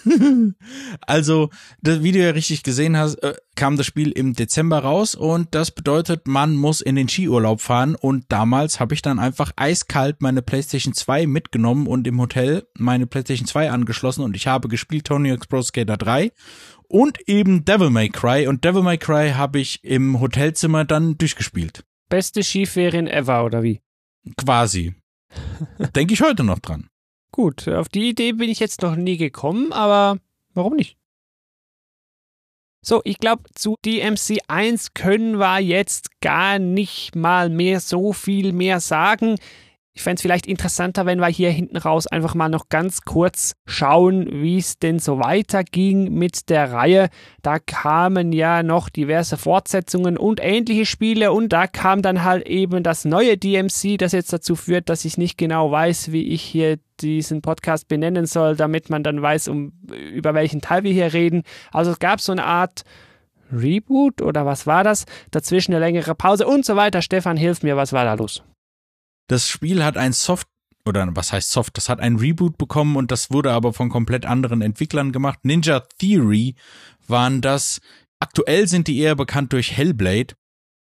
also, das, wie du ja richtig gesehen hast, äh, kam das Spiel im Dezember raus und das bedeutet, man muss in den Skiurlaub fahren und damals habe ich dann einfach eiskalt meine PlayStation 2 mitgenommen und im Hotel meine PlayStation 2 angeschlossen und ich habe gespielt Tony Hawk's Pro Skater 3 und eben Devil May Cry und Devil May Cry habe ich im Hotelzimmer dann durchgespielt. Beste Skiferien ever, oder wie? Quasi. Denke ich heute noch dran. Gut, auf die Idee bin ich jetzt noch nie gekommen, aber warum nicht? So, ich glaube, zu DMC 1 können wir jetzt gar nicht mal mehr so viel mehr sagen. Ich fände es vielleicht interessanter, wenn wir hier hinten raus einfach mal noch ganz kurz schauen, wie es denn so weiterging mit der Reihe. Da kamen ja noch diverse Fortsetzungen und ähnliche Spiele und da kam dann halt eben das neue DMC, das jetzt dazu führt, dass ich nicht genau weiß, wie ich hier diesen Podcast benennen soll, damit man dann weiß, um über welchen Teil wir hier reden. Also es gab so eine Art Reboot oder was war das? Dazwischen eine längere Pause und so weiter. Stefan, hilf mir, was war da los? Das Spiel hat ein Soft oder was heißt Soft? Das hat ein Reboot bekommen und das wurde aber von komplett anderen Entwicklern gemacht. Ninja Theory waren das. Aktuell sind die eher bekannt durch Hellblade.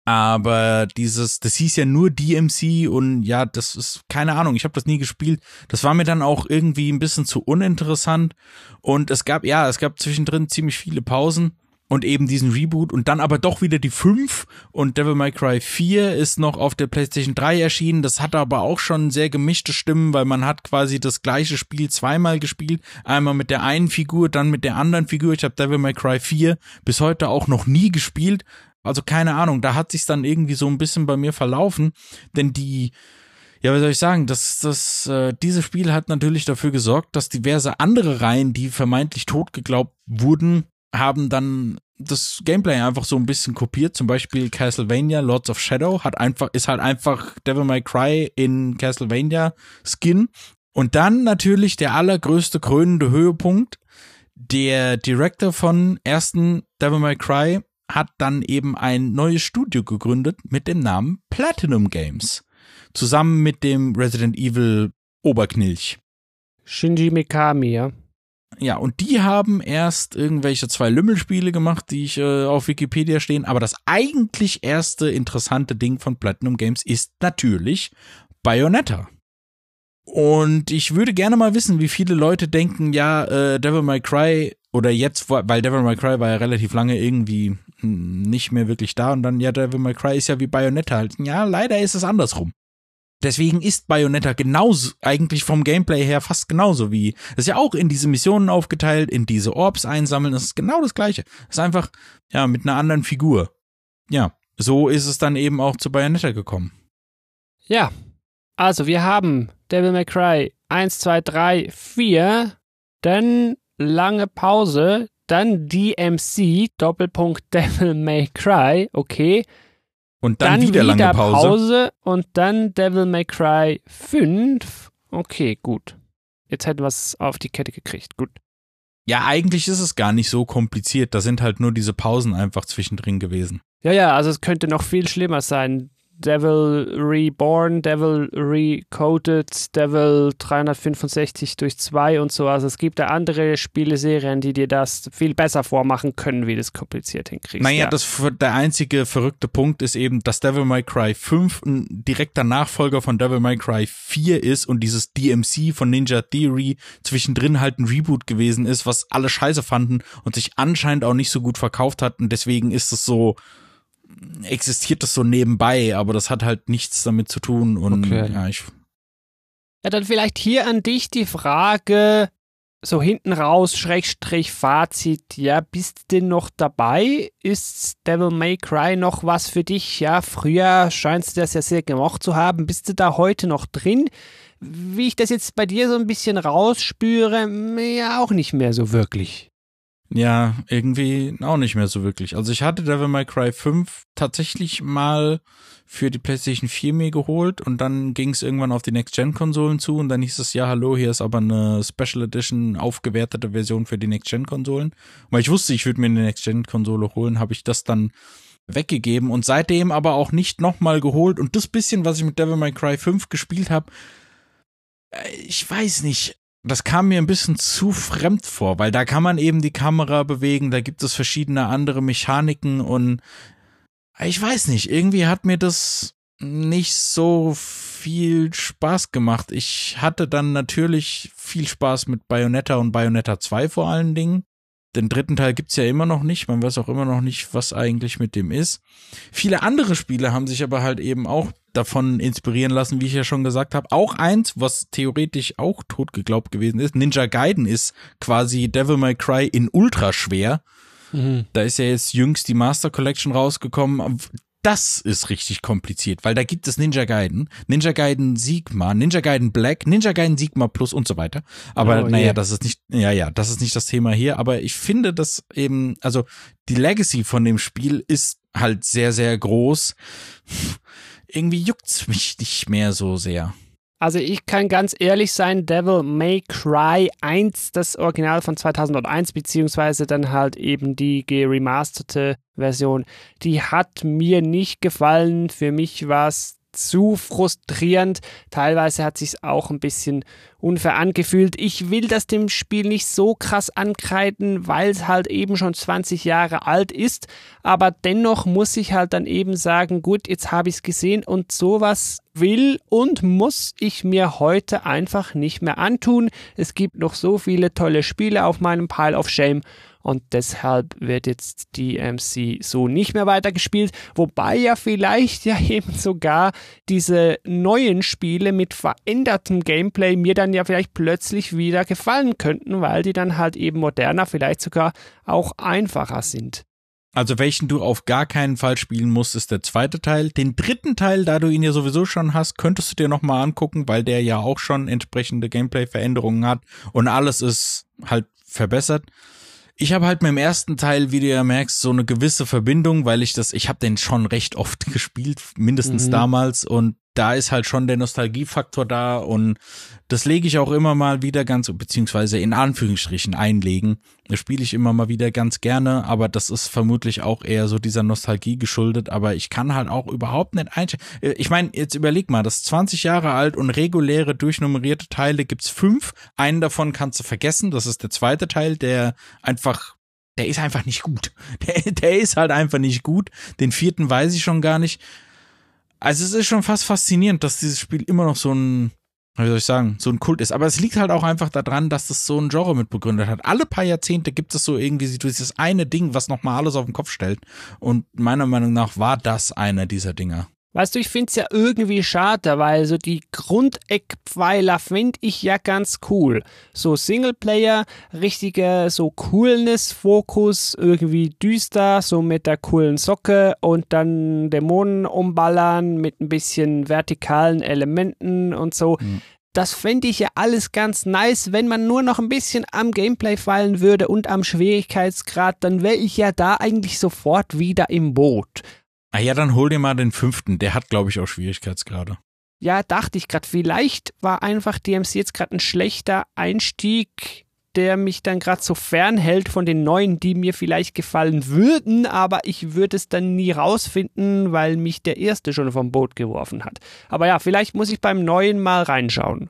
Aber dieses, das hieß ja nur DMC und ja, das ist keine Ahnung, ich habe das nie gespielt. Das war mir dann auch irgendwie ein bisschen zu uninteressant. Und es gab, ja, es gab zwischendrin ziemlich viele Pausen und eben diesen Reboot und dann aber doch wieder die 5 und Devil May Cry 4 ist noch auf der PlayStation 3 erschienen. Das hat aber auch schon sehr gemischte Stimmen, weil man hat quasi das gleiche Spiel zweimal gespielt. Einmal mit der einen Figur, dann mit der anderen Figur. Ich habe Devil May Cry 4 bis heute auch noch nie gespielt. Also keine Ahnung, da hat sich's dann irgendwie so ein bisschen bei mir verlaufen, denn die ja, was soll ich sagen? Das, das, äh, dieses Spiel hat natürlich dafür gesorgt, dass diverse andere Reihen, die vermeintlich tot geglaubt wurden, haben dann das Gameplay einfach so ein bisschen kopiert. Zum Beispiel Castlevania Lords of Shadow hat einfach, ist halt einfach Devil May Cry in Castlevania Skin. Und dann natürlich der allergrößte krönende Höhepunkt. Der Director von ersten Devil May Cry hat dann eben ein neues Studio gegründet mit dem Namen Platinum Games. Zusammen mit dem Resident Evil Oberknilch. Shinji Mikami, ja. Ja, und die haben erst irgendwelche zwei Lümmelspiele gemacht, die ich äh, auf Wikipedia stehen. Aber das eigentlich erste interessante Ding von Platinum Games ist natürlich Bayonetta. Und ich würde gerne mal wissen, wie viele Leute denken, ja, äh, Devil May Cry oder jetzt, weil Devil May Cry war ja relativ lange irgendwie hm, nicht mehr wirklich da und dann, ja, Devil May Cry ist ja wie Bayonetta halt. Ja, leider ist es andersrum. Deswegen ist Bayonetta genauso, eigentlich vom Gameplay her fast genauso wie, das ist ja auch in diese Missionen aufgeteilt, in diese Orbs einsammeln, das ist genau das gleiche. Das ist einfach, ja, mit einer anderen Figur. Ja, so ist es dann eben auch zu Bayonetta gekommen. Ja, also wir haben Devil May Cry 1, 2, 3, 4, dann lange Pause, dann DMC, Doppelpunkt Devil May Cry, okay. Und dann, wieder, lange Pause. und dann Devil May Cry 5. Okay, gut. Jetzt hätten wir es auf die Kette gekriegt. Gut. Ja, eigentlich ist es gar nicht so kompliziert. Da sind halt nur diese Pausen einfach zwischendrin gewesen. Ja, ja, also es könnte noch viel schlimmer sein. Devil Reborn, Devil Recoded, Devil 365 durch 2 und so. Also es gibt da andere Spieleserien, die dir das viel besser vormachen können, wie du es kompliziert hinkriegst. Naja, ja. das, der einzige verrückte Punkt ist eben, dass Devil May Cry 5 ein direkter Nachfolger von Devil May Cry 4 ist und dieses DMC von Ninja Theory zwischendrin halt ein Reboot gewesen ist, was alle scheiße fanden und sich anscheinend auch nicht so gut verkauft hat und deswegen ist es so, existiert das so nebenbei, aber das hat halt nichts damit zu tun. Und okay. ja, ich. Ja, dann vielleicht hier an dich die Frage, so hinten raus, Schrägstrich, Fazit, ja, bist du denn noch dabei? Ist Devil May Cry noch was für dich? Ja, früher scheinst du das ja sehr gemacht zu haben. Bist du da heute noch drin? Wie ich das jetzt bei dir so ein bisschen rausspüre, ja, auch nicht mehr so wirklich. Ja, irgendwie auch nicht mehr so wirklich. Also ich hatte Devil May Cry 5 tatsächlich mal für die PlayStation 4 mir geholt und dann ging es irgendwann auf die Next-Gen-Konsolen zu und dann hieß es, ja, hallo, hier ist aber eine Special Edition aufgewertete Version für die Next-Gen-Konsolen. Weil ich wusste, ich würde mir eine Next-Gen-Konsole holen, habe ich das dann weggegeben und seitdem aber auch nicht nochmal geholt und das bisschen, was ich mit Devil May Cry 5 gespielt habe, äh, ich weiß nicht, das kam mir ein bisschen zu fremd vor, weil da kann man eben die Kamera bewegen, da gibt es verschiedene andere Mechaniken und ich weiß nicht, irgendwie hat mir das nicht so viel Spaß gemacht. Ich hatte dann natürlich viel Spaß mit Bayonetta und Bayonetta 2 vor allen Dingen. Den dritten Teil gibt's ja immer noch nicht. Man weiß auch immer noch nicht, was eigentlich mit dem ist. Viele andere Spiele haben sich aber halt eben auch davon inspirieren lassen, wie ich ja schon gesagt habe. Auch eins, was theoretisch auch tot geglaubt gewesen ist. Ninja Gaiden ist quasi Devil May Cry in ultra schwer. Mhm. Da ist ja jetzt jüngst die Master Collection rausgekommen das ist richtig kompliziert, weil da gibt es Ninja Gaiden, Ninja Gaiden Sigma, Ninja Gaiden Black, Ninja Gaiden Sigma Plus und so weiter. Aber oh, naja, yeah. das ist nicht, ja, ja, das ist nicht das Thema hier. Aber ich finde, dass eben, also die Legacy von dem Spiel ist halt sehr, sehr groß. Irgendwie juckt's mich nicht mehr so sehr. Also ich kann ganz ehrlich sein, Devil May Cry 1, das Original von 2001, beziehungsweise dann halt eben die geremasterte Version, die hat mir nicht gefallen. Für mich war es zu frustrierend. Teilweise hat sich auch ein bisschen unfair angefühlt. Ich will das dem Spiel nicht so krass ankreiden, weil es halt eben schon 20 Jahre alt ist. Aber dennoch muss ich halt dann eben sagen, gut, jetzt habe ich es gesehen und sowas will und muss ich mir heute einfach nicht mehr antun. Es gibt noch so viele tolle Spiele auf meinem Pile of Shame und deshalb wird jetzt DMC so nicht mehr weitergespielt, wobei ja vielleicht ja eben sogar diese neuen Spiele mit verändertem Gameplay mir dann ja vielleicht plötzlich wieder gefallen könnten, weil die dann halt eben moderner, vielleicht sogar auch einfacher sind. Also welchen du auf gar keinen Fall spielen musst, ist der zweite Teil. Den dritten Teil, da du ihn ja sowieso schon hast, könntest du dir nochmal angucken, weil der ja auch schon entsprechende Gameplay-Veränderungen hat und alles ist halt verbessert ich habe halt mit dem ersten Teil, wie du ja merkst, so eine gewisse Verbindung, weil ich das, ich habe den schon recht oft gespielt, mindestens mhm. damals und da ist halt schon der Nostalgiefaktor da und das lege ich auch immer mal wieder ganz, beziehungsweise in Anführungsstrichen einlegen. Das spiele ich immer mal wieder ganz gerne, aber das ist vermutlich auch eher so dieser Nostalgie geschuldet, aber ich kann halt auch überhaupt nicht einstellen. Äh, ich meine, jetzt überleg mal, das ist 20 Jahre alt und reguläre durchnummerierte Teile gibt's fünf. Einen davon kannst du vergessen, das ist der zweite Teil, der einfach der ist einfach nicht gut. Der, der ist halt einfach nicht gut. Den vierten weiß ich schon gar nicht. Also es ist schon fast faszinierend, dass dieses Spiel immer noch so ein, wie soll ich sagen, so ein Kult ist. Aber es liegt halt auch einfach daran, dass das so ein Genre mitbegründet hat. Alle paar Jahrzehnte gibt es so irgendwie dieses eine Ding, was nochmal alles auf den Kopf stellt. Und meiner Meinung nach war das einer dieser Dinger. Weißt du, ich finde es ja irgendwie schade, weil so die Grundeckpfeiler finde ich ja ganz cool. So Singleplayer, richtiger so Coolness-Fokus, irgendwie düster, so mit der coolen Socke und dann Dämonen umballern mit ein bisschen vertikalen Elementen und so. Mhm. Das fände ich ja alles ganz nice, wenn man nur noch ein bisschen am Gameplay fallen würde und am Schwierigkeitsgrad, dann wäre ich ja da eigentlich sofort wieder im Boot. Ah ja, dann hol dir mal den fünften. Der hat, glaube ich, auch Schwierigkeitsgrade. Ja, dachte ich gerade, vielleicht war einfach DMC jetzt gerade ein schlechter Einstieg, der mich dann gerade so fernhält von den neuen, die mir vielleicht gefallen würden, aber ich würde es dann nie rausfinden, weil mich der erste schon vom Boot geworfen hat. Aber ja, vielleicht muss ich beim neuen mal reinschauen.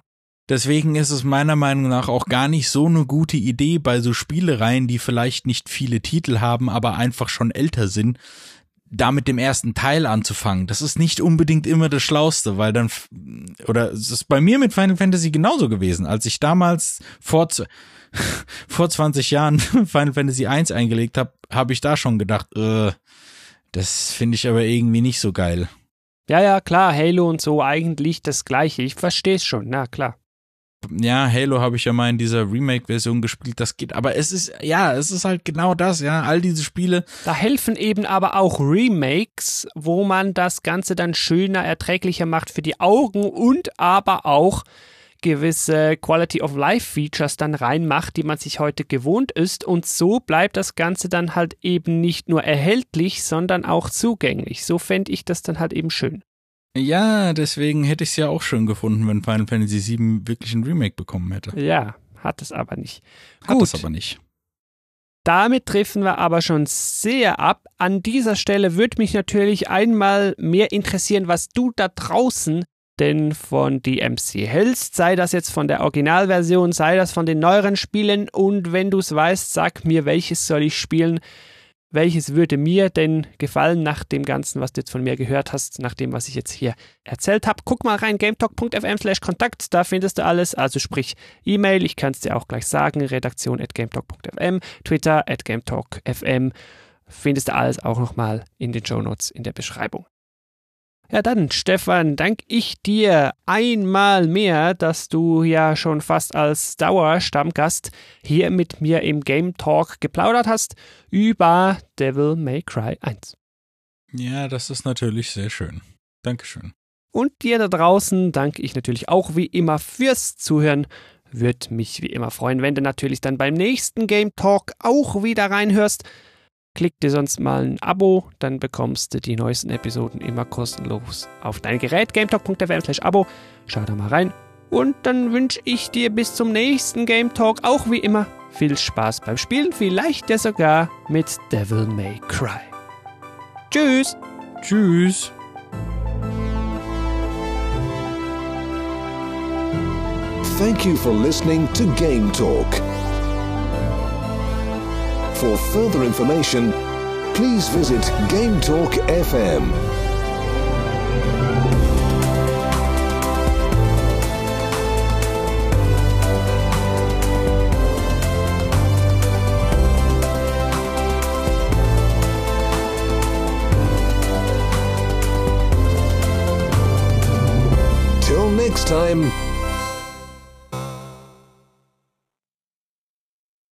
Deswegen ist es meiner Meinung nach auch gar nicht so eine gute Idee bei so Spielereien, die vielleicht nicht viele Titel haben, aber einfach schon älter sind, da mit dem ersten Teil anzufangen. Das ist nicht unbedingt immer das Schlauste, weil dann, oder es ist bei mir mit Final Fantasy genauso gewesen. Als ich damals vor, vor 20 Jahren Final Fantasy 1 eingelegt habe, habe ich da schon gedacht, äh, das finde ich aber irgendwie nicht so geil. Ja, ja, klar, Halo und so eigentlich das gleiche. Ich verstehe es schon, na klar ja, Halo habe ich ja mal in dieser Remake-Version gespielt, das geht, aber es ist, ja, es ist halt genau das, ja, all diese Spiele. Da helfen eben aber auch Remakes, wo man das Ganze dann schöner, erträglicher macht für die Augen und aber auch gewisse Quality of Life Features dann reinmacht, die man sich heute gewohnt ist und so bleibt das Ganze dann halt eben nicht nur erhältlich, sondern auch zugänglich. So fände ich das dann halt eben schön. Ja, deswegen hätte ich es ja auch schön gefunden, wenn Final Fantasy VII wirklich ein Remake bekommen hätte. Ja, hat es aber nicht. Hat Gut. es aber nicht. Damit treffen wir aber schon sehr ab. An dieser Stelle würde mich natürlich einmal mehr interessieren, was du da draußen denn von DMC hältst. Sei das jetzt von der Originalversion, sei das von den neueren Spielen. Und wenn du es weißt, sag mir, welches soll ich spielen welches würde mir denn gefallen nach dem Ganzen, was du jetzt von mir gehört hast, nach dem, was ich jetzt hier erzählt habe. Guck mal rein, gametalk.fm slash Kontakt, da findest du alles, also sprich E-Mail, ich kann es dir auch gleich sagen, redaktion at gametalk.fm, Twitter at gametalk.fm, findest du alles auch nochmal in den Show Notes in der Beschreibung. Ja, dann, Stefan, danke ich dir einmal mehr, dass du ja schon fast als Dauerstammgast hier mit mir im Game Talk geplaudert hast über Devil May Cry 1. Ja, das ist natürlich sehr schön. Dankeschön. Und dir da draußen danke ich natürlich auch wie immer fürs Zuhören. Würde mich wie immer freuen, wenn du natürlich dann beim nächsten Game Talk auch wieder reinhörst. Klick dir sonst mal ein Abo, dann bekommst du die neuesten Episoden immer kostenlos auf dein Gerät. GameTalk.fm slash Abo. Schau da mal rein. Und dann wünsche ich dir bis zum nächsten Game Talk auch wie immer viel Spaß beim Spielen, vielleicht ja sogar mit Devil May Cry. Tschüss. Tschüss. Thank you for listening to Game Talk. For further information, please visit Game Talk FM. Till next time.